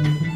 Mm-hmm.